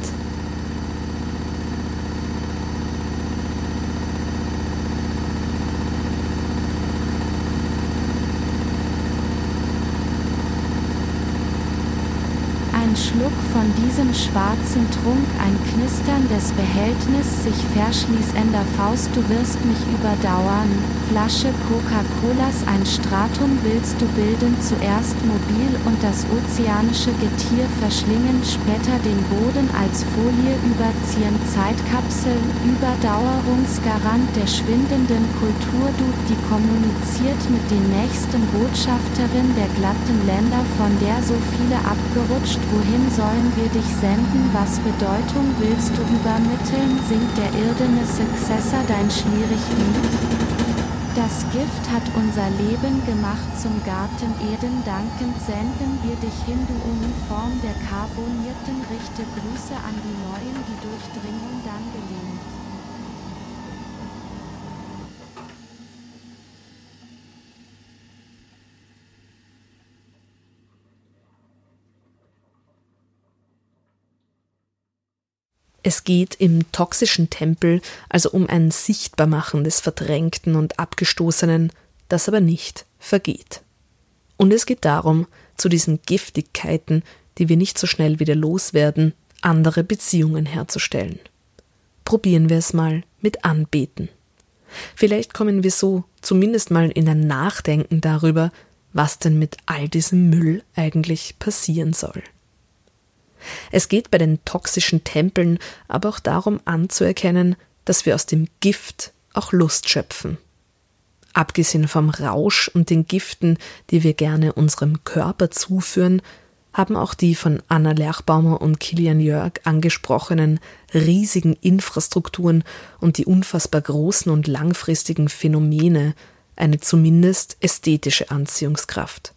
Schluck von diesem schwarzen Trunk ein knisterndes Behältnis sich verschließender Faust du wirst mich überdauern, Flasche Coca-Colas ein Stratum willst du bilden. Zuerst mobil und das ozeanische Getier verschlingen später den Boden als Folie überziehen. Zeitkapsel, Überdauerungsgarant der schwindenden Kultur du die kommuniziert mit den nächsten Botschafterin der glatten Länder von der so viele abgerutscht. Wohin Wohin sollen wir dich senden? Was Bedeutung willst du übermitteln? Singt der irdene Successor dein schwierig? Das Gift hat unser Leben gemacht zum Garten Eden. Dankend senden wir dich hin, du Uniform der Carbonierten. Richte Grüße an die Neuen, die Durchdringung dann gelingt.
Es geht im toxischen Tempel also um ein Sichtbarmachen des Verdrängten und Abgestoßenen, das aber nicht vergeht. Und es geht darum, zu diesen Giftigkeiten, die wir nicht so schnell wieder loswerden, andere Beziehungen herzustellen. Probieren wir es mal mit Anbeten. Vielleicht kommen wir so zumindest mal in ein Nachdenken darüber, was denn mit all diesem Müll eigentlich passieren soll. Es geht bei den toxischen Tempeln aber auch darum anzuerkennen, dass wir aus dem Gift auch Lust schöpfen. Abgesehen vom Rausch und den Giften, die wir gerne unserem Körper zuführen, haben auch die von Anna Lerchbaumer und Kilian Jörg angesprochenen riesigen Infrastrukturen und die unfassbar großen und langfristigen Phänomene eine zumindest ästhetische Anziehungskraft.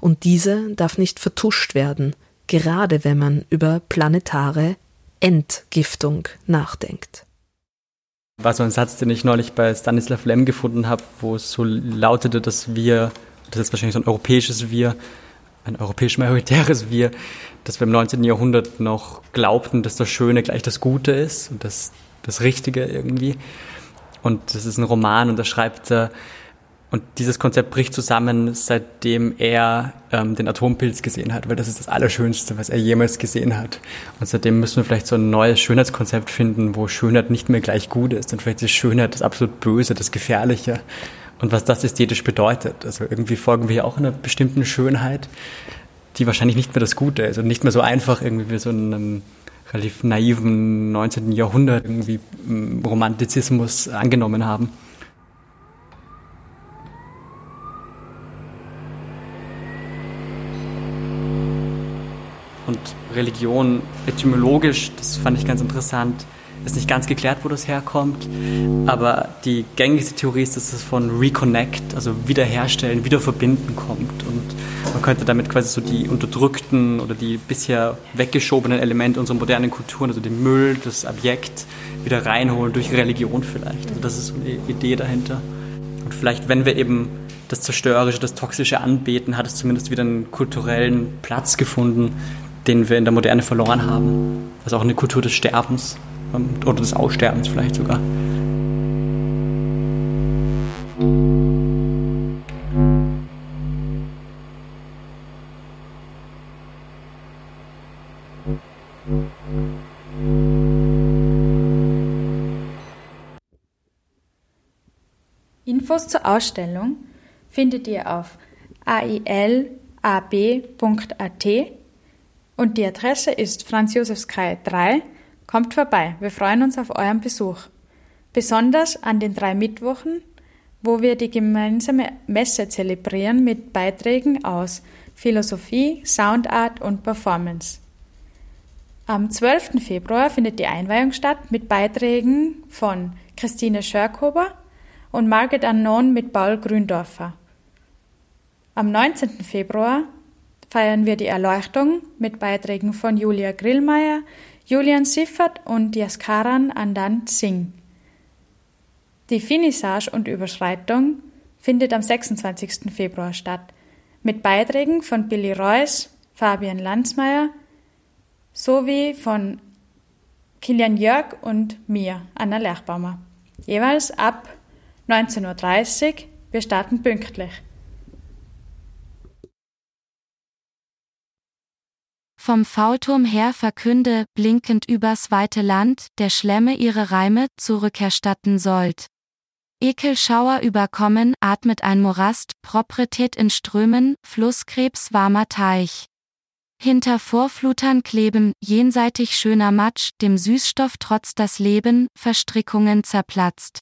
Und diese darf nicht vertuscht werden, gerade wenn man über planetare Entgiftung nachdenkt.
War so ein Satz, den ich neulich bei Stanislav Lem gefunden habe, wo es so lautete, dass wir, das ist wahrscheinlich so ein europäisches Wir, ein europäisch majoritäres Wir, dass wir im 19. Jahrhundert noch glaubten, dass das Schöne gleich das Gute ist und das, das Richtige irgendwie. Und das ist ein Roman und da schreibt er, und dieses Konzept bricht zusammen, seitdem er ähm, den Atompilz gesehen hat, weil das ist das Allerschönste, was er jemals gesehen hat. Und seitdem müssen wir vielleicht so ein neues Schönheitskonzept finden, wo Schönheit nicht mehr gleich gut ist und vielleicht ist Schönheit das absolut Böse, das Gefährliche und was das ästhetisch bedeutet. Also irgendwie folgen wir hier auch einer bestimmten Schönheit, die wahrscheinlich nicht mehr das Gute ist und nicht mehr so einfach irgendwie wie so einem relativ naiven 19. Jahrhundert irgendwie ähm, Romantizismus angenommen haben. Religion etymologisch, das fand ich ganz interessant, ist nicht ganz geklärt, wo das herkommt. Aber die gängigste Theorie ist, dass es von Reconnect, also wiederherstellen, wiederverbinden kommt. Und man könnte damit quasi so die unterdrückten oder die bisher weggeschobenen Elemente unserer modernen Kulturen, also den Müll, das Objekt, wieder reinholen durch Religion vielleicht. Also das ist so eine Idee dahinter. Und vielleicht, wenn wir eben das Zerstörerische, das Toxische anbeten, hat es zumindest wieder einen kulturellen Platz gefunden, den wir in der Moderne verloren haben. Also auch eine Kultur des Sterbens oder des Aussterbens vielleicht sogar.
Infos zur Ausstellung findet ihr auf ailab.at und die Adresse ist Franz Josefskai 3. Kommt vorbei, wir freuen uns auf euren Besuch. Besonders an den drei Mittwochen, wo wir die gemeinsame Messe zelebrieren mit Beiträgen aus Philosophie, Soundart und Performance. Am 12. Februar findet die Einweihung statt mit Beiträgen von Christine Schörkober und Margit Annon mit Paul Gründorfer. Am 19. Februar feiern wir die Erleuchtung mit Beiträgen von Julia Grillmeier, Julian Siffert und Yaskaran Anand Singh. Die Finissage und Überschreitung findet am 26. Februar statt, mit Beiträgen von Billy Reuss, Fabian Landsmeier sowie von Kilian Jörg und mir, Anna Lerchbaumer. Jeweils ab 19.30 Uhr. Wir starten pünktlich.
Vom Faulturm her verkünde, blinkend übers weite Land, der Schlemme ihre Reime zurückerstatten sollt. Ekelschauer überkommen, atmet ein Morast, Propretät in Strömen, Flusskrebs warmer Teich. Hinter Vorflutern kleben, jenseitig schöner Matsch, dem Süßstoff trotz das Leben, Verstrickungen zerplatzt.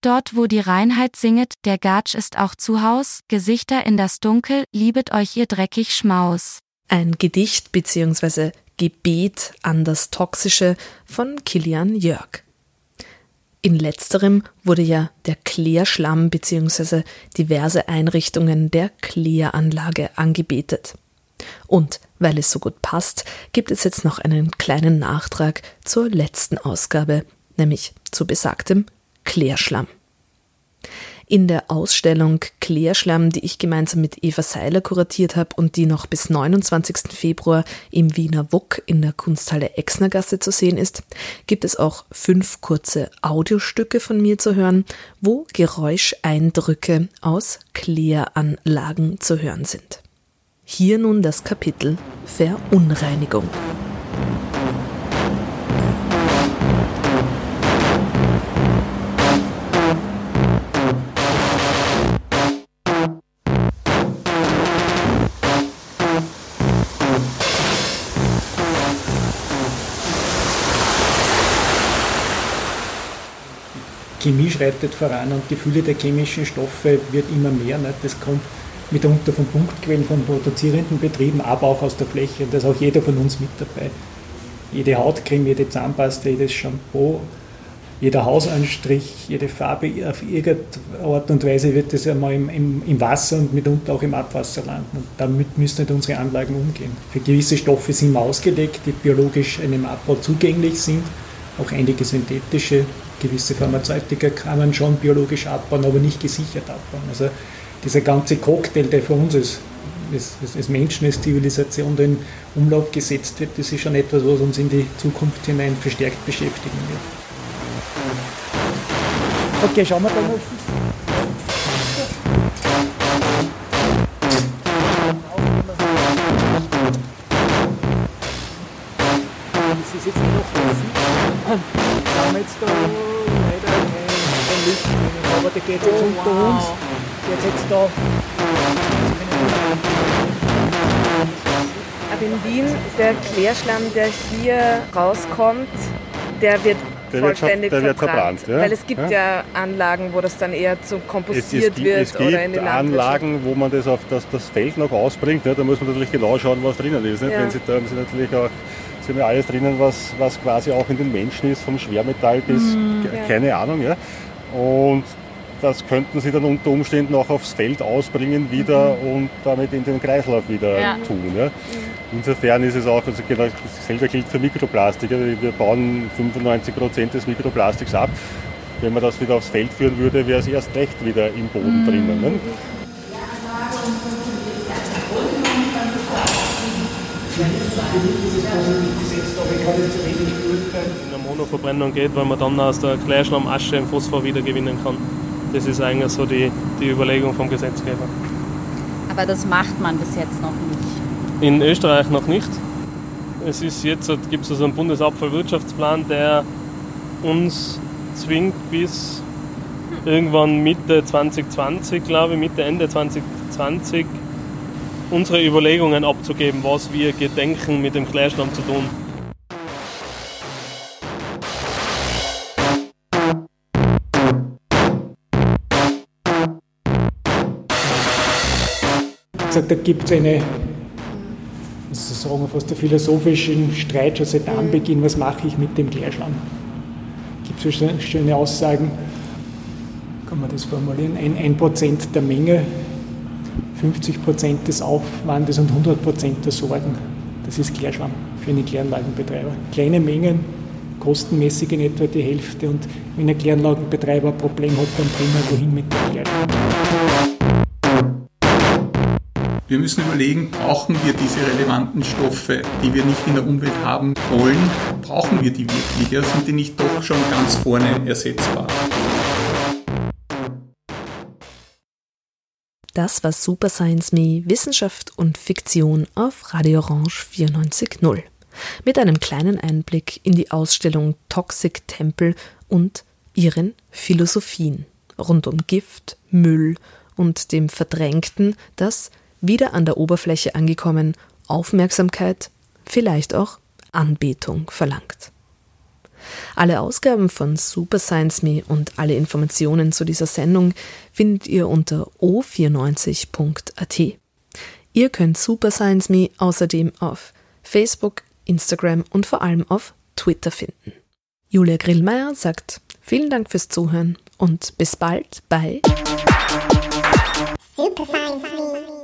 Dort wo die Reinheit singet, der Gatsch ist auch zu Haus, Gesichter in das Dunkel, liebet euch ihr dreckig Schmaus.
Ein Gedicht bzw. Gebet an das Toxische von Kilian Jörg. In letzterem wurde ja der Klärschlamm bzw. diverse Einrichtungen der Kläranlage angebetet. Und weil es so gut passt, gibt es jetzt noch einen kleinen Nachtrag zur letzten Ausgabe, nämlich zu besagtem Klärschlamm. In der Ausstellung Klärschlamm, die ich gemeinsam mit Eva Seiler kuratiert habe und die noch bis 29. Februar im Wiener WUK in der Kunsthalle Exnergasse zu sehen ist, gibt es auch fünf kurze Audiostücke von mir zu hören, wo Geräuscheindrücke aus Kläranlagen zu hören sind. Hier nun das Kapitel Verunreinigung.
Chemie schreitet voran und die Fülle der chemischen Stoffe wird immer mehr. Nicht? Das kommt mitunter von Punktquellen von produzierenden Betrieben, aber auch aus der Fläche. Da ist auch jeder von uns mit dabei. Jede Hautcreme, jede Zahnpasta, jedes Shampoo, jeder Hausanstrich, jede Farbe auf irgendeine Art und Weise wird das einmal im, im, im, Wasser und mitunter auch im Abwasser landen. Und damit müssen nicht unsere Anlagen umgehen. Für gewisse Stoffe sind wir ausgelegt, die biologisch einem Abbau zugänglich sind, auch einige synthetische gewisse Pharmazeutika kann man schon biologisch abbauen, aber nicht gesichert abbauen. Also dieser ganze Cocktail, der für uns als, als, Menschen, als Zivilisation in Umlauf gesetzt wird, das ist schon etwas, was uns in die Zukunft hinein verstärkt beschäftigen wird. Okay, schauen wir mal. Aber da geht jetzt unter wow. uns. Geht jetzt da.
Aber in Wien, der Klärschlamm, der hier rauskommt, der wird der vollständig
wird, der
verbrannt.
Wird verbrannt ja?
Weil es gibt ja? ja? Anlagen, wo das dann eher zu kompostiert
es, es,
wird
es gibt
oder in den
Anlagen, wo man das auf das, das Feld noch ausbringt. Ne? Da muss man natürlich genau schauen, was drinnen ist. Ja. Wenn Sie da haben Sie natürlich auch Sie haben ja alles drinnen, was, was quasi auch in den Menschen ist, vom Schwermetall bis mm, keine. Ahnung. Ja? Und das könnten sie dann unter Umständen auch aufs Feld ausbringen wieder mhm. und damit in den Kreislauf wieder ja. tun. Ja. Mhm. Insofern ist es auch, also genau dasselbe gilt für Mikroplastik. Wir bauen 95 Prozent des Mikroplastiks ab. Wenn man das wieder aufs Feld führen würde, wäre es erst recht wieder im Boden mhm. drinnen. Ne?
In der Monoverbrennung geht, weil man dann aus der Klärschlammasche im Phosphor wieder gewinnen kann. Das ist eigentlich so die, die Überlegung vom Gesetzgeber.
Aber das macht man bis jetzt noch nicht?
In Österreich noch nicht. Es ist jetzt, gibt es also einen Bundesabfallwirtschaftsplan, der uns zwingt bis irgendwann Mitte 2020, glaube ich, Mitte, Ende 2020, unsere Überlegungen abzugeben, was wir gedenken mit dem Klärschlamm zu tun.
Gesagt, da gibt es eine sozusagen fast der philosophischen Streit schon seit Anbeginn, was mache ich mit dem Klärschlamm? Gibt es so schöne Aussagen, kann man das formulieren, ein, ein Prozent der Menge, 50 Prozent des Aufwandes und 100 Prozent der Sorgen. Das ist Klärschlamm für einen Kläranlagenbetreiber. Kleine Mengen, kostenmäßig in etwa die Hälfte und wenn ein Kläranlagenbetreiber ein Problem hat, dann bringen wir wohin mit dem Klärschlamm.
Wir müssen überlegen, brauchen wir diese relevanten Stoffe, die wir nicht in der Umwelt haben wollen, brauchen wir die wirklich? Ja, sind die nicht doch schon ganz vorne ersetzbar?
Das war Super Science Me, Wissenschaft und Fiktion auf Radio Orange 94.0. Mit einem kleinen Einblick in die Ausstellung Toxic Temple und ihren Philosophien rund um Gift, Müll und dem Verdrängten, das wieder an der Oberfläche angekommen, Aufmerksamkeit, vielleicht auch Anbetung verlangt. Alle Ausgaben von Super Science Me und alle Informationen zu dieser Sendung findet ihr unter o94.at. Ihr könnt Super Science Me außerdem auf Facebook, Instagram und vor allem auf Twitter finden. Julia Grillmeier sagt vielen Dank fürs Zuhören und bis bald bei Super Science Me.